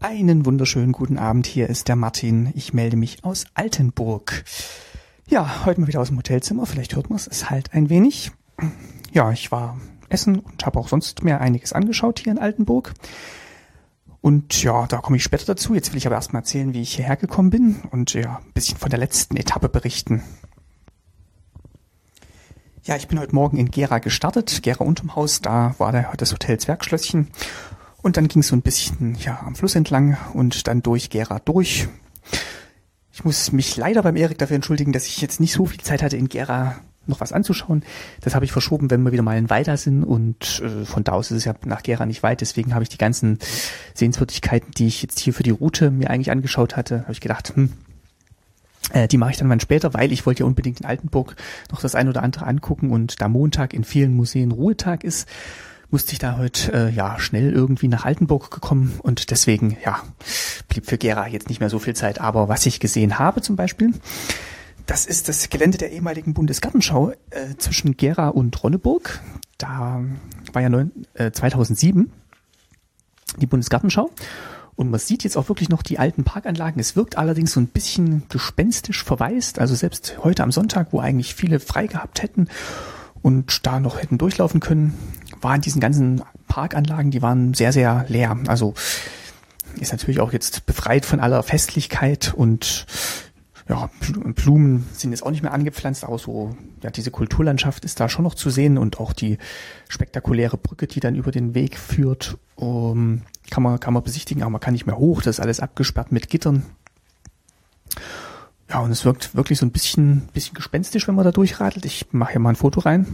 Einen wunderschönen guten Abend. Hier ist der Martin. Ich melde mich aus Altenburg. Ja, heute mal wieder aus dem Hotelzimmer. Vielleicht hört man es. Halt ein wenig. Ja, ich war essen und habe auch sonst mir einiges angeschaut hier in Altenburg. Und ja, da komme ich später dazu. Jetzt will ich aber erstmal erzählen, wie ich hierher gekommen bin und ja, ein bisschen von der letzten Etappe berichten. Ja, ich bin heute Morgen in Gera gestartet, Gera unterm Haus, da war der, das Hotel Zwergschlösschen. Und dann ging es so ein bisschen ja, am Fluss entlang und dann durch Gera durch. Ich muss mich leider beim Erik dafür entschuldigen, dass ich jetzt nicht so viel Zeit hatte, in Gera noch was anzuschauen. Das habe ich verschoben, wenn wir wieder mal in Weida sind und äh, von da aus ist es ja nach Gera nicht weit. Deswegen habe ich die ganzen Sehenswürdigkeiten, die ich jetzt hier für die Route mir eigentlich angeschaut hatte, habe ich gedacht, hm, äh, die mache ich dann mal später, weil ich wollte ja unbedingt in Altenburg noch das ein oder andere angucken und da Montag in vielen Museen Ruhetag ist, musste ich da heute äh, ja schnell irgendwie nach Altenburg gekommen und deswegen ja blieb für Gera jetzt nicht mehr so viel Zeit. Aber was ich gesehen habe zum Beispiel, das ist das Gelände der ehemaligen Bundesgartenschau äh, zwischen Gera und Ronneburg. Da war ja neun, äh, 2007 die Bundesgartenschau und man sieht jetzt auch wirklich noch die alten Parkanlagen. Es wirkt allerdings so ein bisschen gespenstisch verwaist. Also selbst heute am Sonntag, wo eigentlich viele frei gehabt hätten und da noch hätten durchlaufen können, waren diesen ganzen Parkanlagen, die waren sehr, sehr leer. Also ist natürlich auch jetzt befreit von aller Festlichkeit und ja, Blumen sind jetzt auch nicht mehr angepflanzt, aber so, ja, diese Kulturlandschaft ist da schon noch zu sehen und auch die spektakuläre Brücke, die dann über den Weg führt, um, kann man, kann man besichtigen, aber man kann nicht mehr hoch, das ist alles abgesperrt mit Gittern. Ja, und es wirkt wirklich so ein bisschen, bisschen gespenstisch, wenn man da durchradelt. Ich mache hier mal ein Foto rein.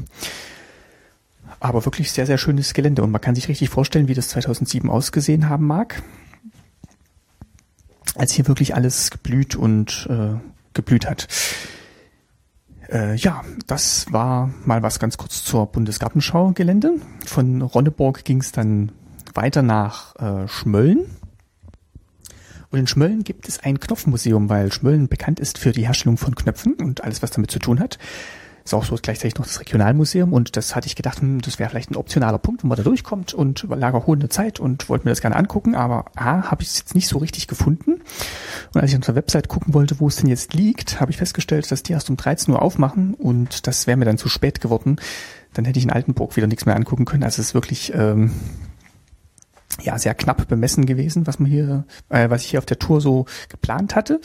Aber wirklich sehr, sehr schönes Gelände und man kann sich richtig vorstellen, wie das 2007 ausgesehen haben mag als hier wirklich alles geblüht und äh, geblüht hat. Äh, ja, das war mal was ganz kurz zur Bundesgartenschau-Gelände. Von Ronneburg ging es dann weiter nach äh, Schmölln. Und in Schmölln gibt es ein Knopfmuseum, weil Schmölln bekannt ist für die Herstellung von Knöpfen und alles, was damit zu tun hat. Ist auch so gleichzeitig noch das Regionalmuseum und das hatte ich gedacht, hm, das wäre vielleicht ein optionaler Punkt, wenn man da durchkommt und lag auch hohe Zeit und wollte mir das gerne angucken, aber A, habe ich es jetzt nicht so richtig gefunden. Und als ich auf der Website gucken wollte, wo es denn jetzt liegt, habe ich festgestellt, dass die erst um 13 Uhr aufmachen und das wäre mir dann zu spät geworden. Dann hätte ich in Altenburg wieder nichts mehr angucken können. Also es ist wirklich ähm, ja sehr knapp bemessen gewesen, was man hier, äh, was ich hier auf der Tour so geplant hatte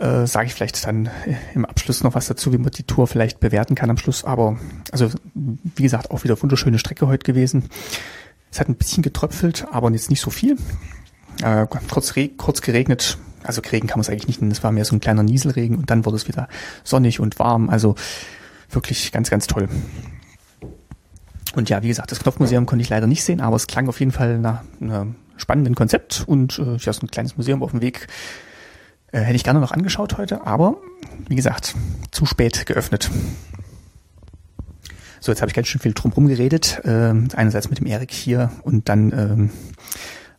äh, sage ich vielleicht dann im Abschluss noch was dazu, wie man die Tour vielleicht bewerten kann am Schluss. Aber also wie gesagt, auch wieder wunderschöne Strecke heute gewesen. Es hat ein bisschen getröpfelt, aber jetzt nicht so viel. Äh, kurz, kurz geregnet, also Regen kann man es eigentlich nicht nennen, es war mehr so ein kleiner Nieselregen und dann wurde es wieder sonnig und warm. Also wirklich ganz, ganz toll. Und ja, wie gesagt, das Knopfmuseum konnte ich leider nicht sehen, aber es klang auf jeden Fall nach einem spannenden Konzept und äh, ja, so ein kleines Museum auf dem Weg äh, hätte ich gerne noch angeschaut heute, aber wie gesagt, zu spät geöffnet. So, jetzt habe ich ganz schön viel drumherum geredet. Äh, einerseits mit dem Erik hier und dann ähm,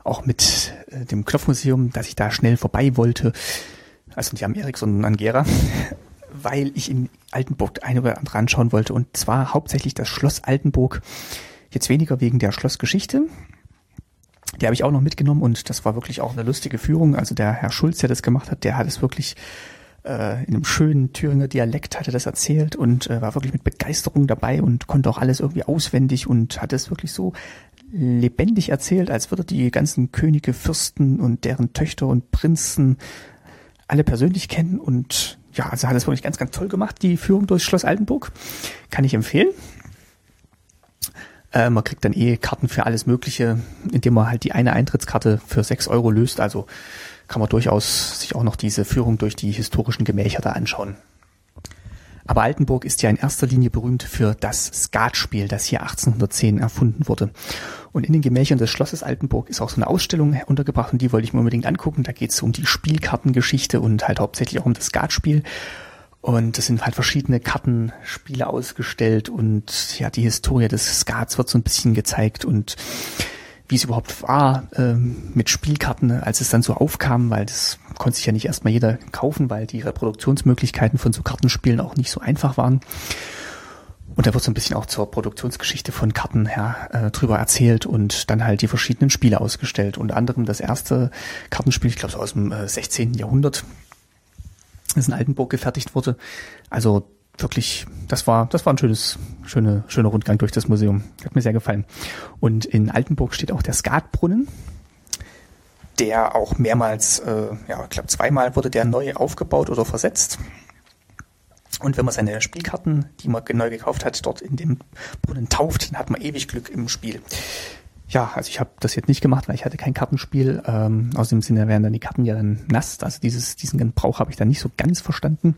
auch mit äh, dem Knopfmuseum, dass ich da schnell vorbei wollte. Also nicht am Erik, sondern an Gera. Weil ich in Altenburg eine oder andere anschauen wollte. Und zwar hauptsächlich das Schloss Altenburg. Jetzt weniger wegen der Schlossgeschichte, die habe ich auch noch mitgenommen und das war wirklich auch eine lustige Führung. Also der Herr Schulz, der das gemacht hat, der hat es wirklich äh, in einem schönen Thüringer Dialekt hatte das erzählt und äh, war wirklich mit Begeisterung dabei und konnte auch alles irgendwie auswendig und hat es wirklich so lebendig erzählt, als würde die ganzen Könige, Fürsten und deren Töchter und Prinzen alle persönlich kennen und ja, also hat es wirklich ganz, ganz toll gemacht, die Führung durchs Schloss Altenburg. Kann ich empfehlen. Äh, man kriegt dann eh Karten für alles Mögliche, indem man halt die eine Eintrittskarte für sechs Euro löst. Also kann man durchaus sich auch noch diese Führung durch die historischen Gemächer da anschauen. Aber Altenburg ist ja in erster Linie berühmt für das Skatspiel, das hier 1810 erfunden wurde. Und in den Gemächern des Schlosses Altenburg ist auch so eine Ausstellung untergebracht und die wollte ich mir unbedingt angucken. Da geht es um die Spielkartengeschichte und halt hauptsächlich auch um das Skatspiel. Und es sind halt verschiedene Kartenspiele ausgestellt und ja, die Historie des Skats wird so ein bisschen gezeigt und wie es überhaupt war ähm, mit Spielkarten, als es dann so aufkam, weil das konnte sich ja nicht erstmal jeder kaufen, weil die Reproduktionsmöglichkeiten von so Kartenspielen auch nicht so einfach waren. Und da wird so ein bisschen auch zur Produktionsgeschichte von Karten her äh, drüber erzählt und dann halt die verschiedenen Spiele ausgestellt. Unter anderem das erste Kartenspiel, ich glaube so aus dem äh, 16. Jahrhundert, das in Altenburg gefertigt wurde. Also wirklich, das war, das war ein schönes, schöne, schöner Rundgang durch das Museum. Hat mir sehr gefallen. Und in Altenburg steht auch der Skatbrunnen, der auch mehrmals, äh, ja, ich glaube zweimal wurde der neu aufgebaut oder versetzt. Und wenn man seine Spielkarten, die man neu gekauft hat, dort in dem Brunnen tauft, dann hat man ewig Glück im Spiel. Ja, also ich habe das jetzt nicht gemacht, weil ich hatte kein Kartenspiel. Ähm, aus dem Sinne wären dann die Karten ja dann nass. Also dieses, diesen Gebrauch habe ich dann nicht so ganz verstanden.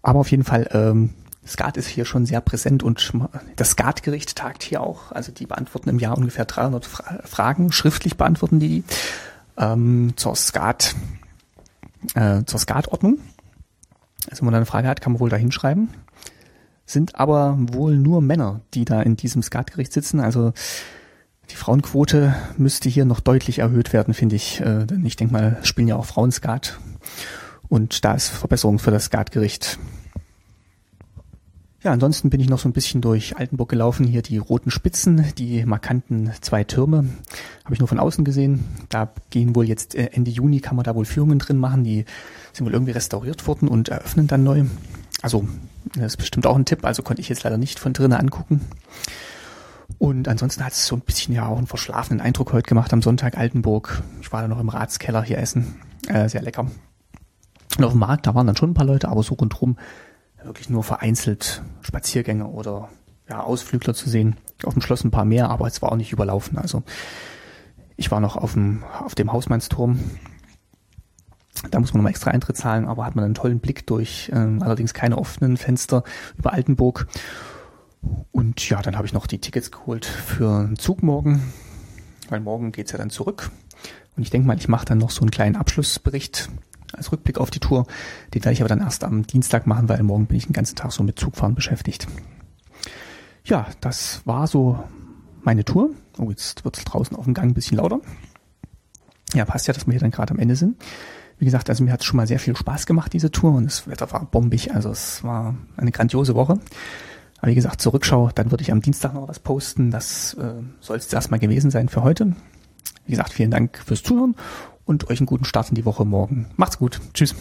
Aber auf jeden Fall, ähm, Skat ist hier schon sehr präsent und das Skatgericht tagt hier auch. Also die beantworten im Jahr ungefähr 300 Fra Fragen, schriftlich beantworten die ähm, zur Skat, äh, zur Skatordnung. Also wenn man eine Frage hat, kann man wohl da hinschreiben. Sind aber wohl nur Männer, die da in diesem Skatgericht sitzen. Also die Frauenquote müsste hier noch deutlich erhöht werden, finde ich. Äh, denn ich denke mal, spielen ja auch Frauen Skat. Und da ist Verbesserung für das Skatgericht. Ja, ansonsten bin ich noch so ein bisschen durch Altenburg gelaufen. Hier die roten Spitzen, die markanten zwei Türme, habe ich nur von außen gesehen. Da gehen wohl jetzt äh, Ende Juni, kann man da wohl Führungen drin machen. Die sind wohl irgendwie restauriert worden und eröffnen dann neu. Also, das ist bestimmt auch ein Tipp. Also konnte ich jetzt leider nicht von drinnen angucken. Und ansonsten hat es so ein bisschen ja auch einen verschlafenen Eindruck heute gemacht am Sonntag Altenburg. Ich war da noch im Ratskeller hier essen. Äh, sehr lecker. Und auf dem Markt, da waren dann schon ein paar Leute, aber so rundherum wirklich nur vereinzelt Spaziergänge oder ja, Ausflügler zu sehen. Auf dem Schloss ein paar mehr, aber es war auch nicht überlaufen. Also ich war noch auf dem, auf dem Hausmannsturm. Da muss man nochmal extra Eintritt zahlen, aber hat man einen tollen Blick durch, äh, allerdings keine offenen Fenster über Altenburg. Und ja, dann habe ich noch die Tickets geholt für einen Zug morgen, weil morgen geht's ja dann zurück. Und ich denke mal, ich mache dann noch so einen kleinen Abschlussbericht als Rückblick auf die Tour. Den werde ich aber dann erst am Dienstag machen, weil morgen bin ich den ganzen Tag so mit Zugfahren beschäftigt. Ja, das war so meine Tour. Oh, jetzt wird es draußen auf dem Gang ein bisschen lauter. Ja, passt ja, dass wir hier dann gerade am Ende sind. Wie gesagt, also mir hat es schon mal sehr viel Spaß gemacht, diese Tour, und das Wetter war bombig, also es war eine grandiose Woche. Aber wie gesagt, zur Rückschau, dann würde ich am Dienstag noch was posten. Das äh, soll es erstmal gewesen sein für heute. Wie gesagt, vielen Dank fürs Zuhören und euch einen guten Start in die Woche morgen. Macht's gut. Tschüss.